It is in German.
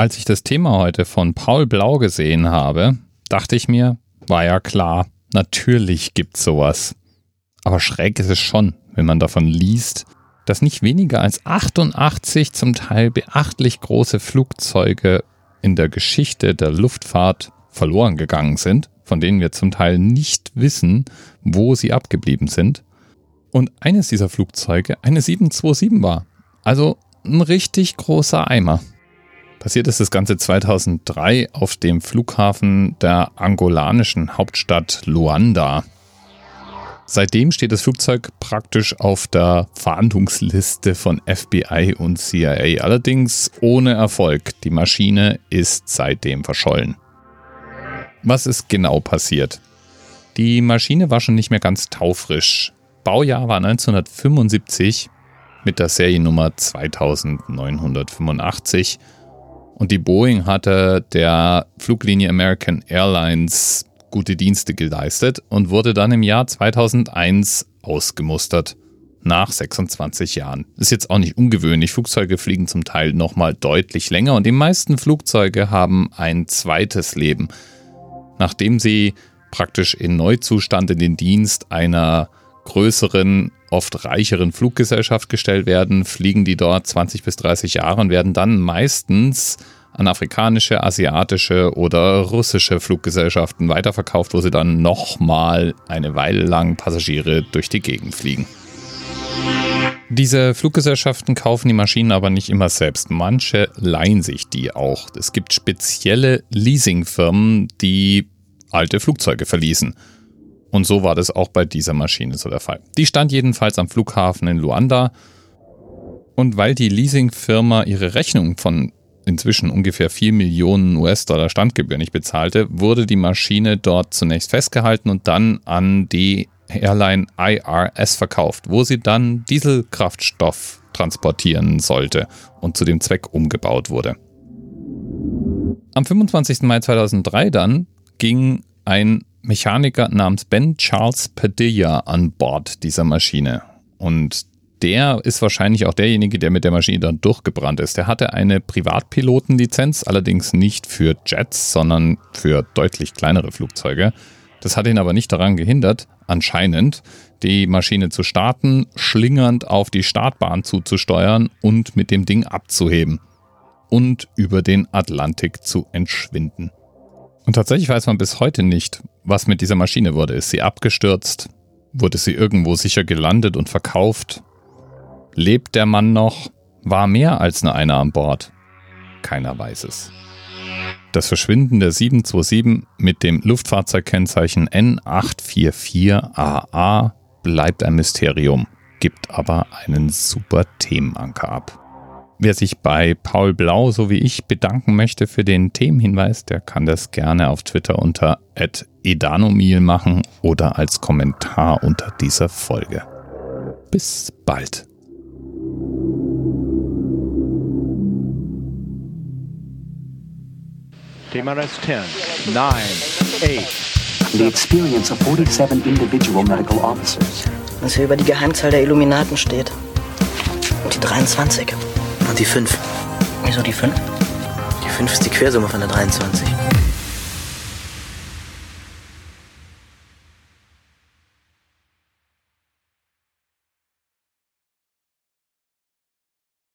Als ich das Thema heute von Paul Blau gesehen habe, dachte ich mir, war ja klar, natürlich gibt's sowas. Aber schräg ist es schon, wenn man davon liest, dass nicht weniger als 88 zum Teil beachtlich große Flugzeuge in der Geschichte der Luftfahrt verloren gegangen sind, von denen wir zum Teil nicht wissen, wo sie abgeblieben sind. Und eines dieser Flugzeuge eine 727 war. Also ein richtig großer Eimer. Passiert ist das Ganze 2003 auf dem Flughafen der angolanischen Hauptstadt Luanda. Seitdem steht das Flugzeug praktisch auf der Fahndungsliste von FBI und CIA, allerdings ohne Erfolg. Die Maschine ist seitdem verschollen. Was ist genau passiert? Die Maschine war schon nicht mehr ganz taufrisch. Baujahr war 1975 mit der Seriennummer 2985 und die Boeing hatte der Fluglinie American Airlines gute Dienste geleistet und wurde dann im Jahr 2001 ausgemustert. Nach 26 Jahren. Ist jetzt auch nicht ungewöhnlich. Flugzeuge fliegen zum Teil nochmal deutlich länger und die meisten Flugzeuge haben ein zweites Leben. Nachdem sie praktisch in Neuzustand in den Dienst einer größeren, oft reicheren Fluggesellschaft gestellt werden, fliegen die dort 20 bis 30 Jahre und werden dann meistens an afrikanische, asiatische oder russische Fluggesellschaften weiterverkauft, wo sie dann nochmal eine Weile lang Passagiere durch die Gegend fliegen. Diese Fluggesellschaften kaufen die Maschinen aber nicht immer selbst. Manche leihen sich die auch. Es gibt spezielle Leasingfirmen, die alte Flugzeuge verließen. Und so war das auch bei dieser Maschine so der Fall. Die stand jedenfalls am Flughafen in Luanda. Und weil die Leasingfirma ihre Rechnung von inzwischen ungefähr 4 Millionen US-Dollar Standgebühr nicht bezahlte, wurde die Maschine dort zunächst festgehalten und dann an die Airline IRS verkauft, wo sie dann Dieselkraftstoff transportieren sollte und zu dem Zweck umgebaut wurde. Am 25. Mai 2003 dann ging ein Mechaniker namens Ben Charles Padilla an Bord dieser Maschine. Und der ist wahrscheinlich auch derjenige, der mit der Maschine dann durchgebrannt ist. Der hatte eine Privatpilotenlizenz, allerdings nicht für Jets, sondern für deutlich kleinere Flugzeuge. Das hat ihn aber nicht daran gehindert, anscheinend, die Maschine zu starten, schlingernd auf die Startbahn zuzusteuern und mit dem Ding abzuheben und über den Atlantik zu entschwinden. Und tatsächlich weiß man bis heute nicht, was mit dieser Maschine wurde. Ist sie abgestürzt? Wurde sie irgendwo sicher gelandet und verkauft? Lebt der Mann noch? War mehr als nur einer an Bord? Keiner weiß es. Das Verschwinden der 727 mit dem Luftfahrzeugkennzeichen N844AA bleibt ein Mysterium, gibt aber einen super Themenanker ab. Wer sich bei Paul Blau so wie ich bedanken möchte für den Themenhinweis, der kann das gerne auf Twitter unter edanomil machen oder als Kommentar unter dieser Folge. Bis bald. TMRS 10, 9, 8. The experience of 47 individual medical officers. Was hier über die Geheimzahl der Illuminaten steht. Und die 23. Und die 5. Wieso die 5? Die 5 ist die Quersumme von der 23.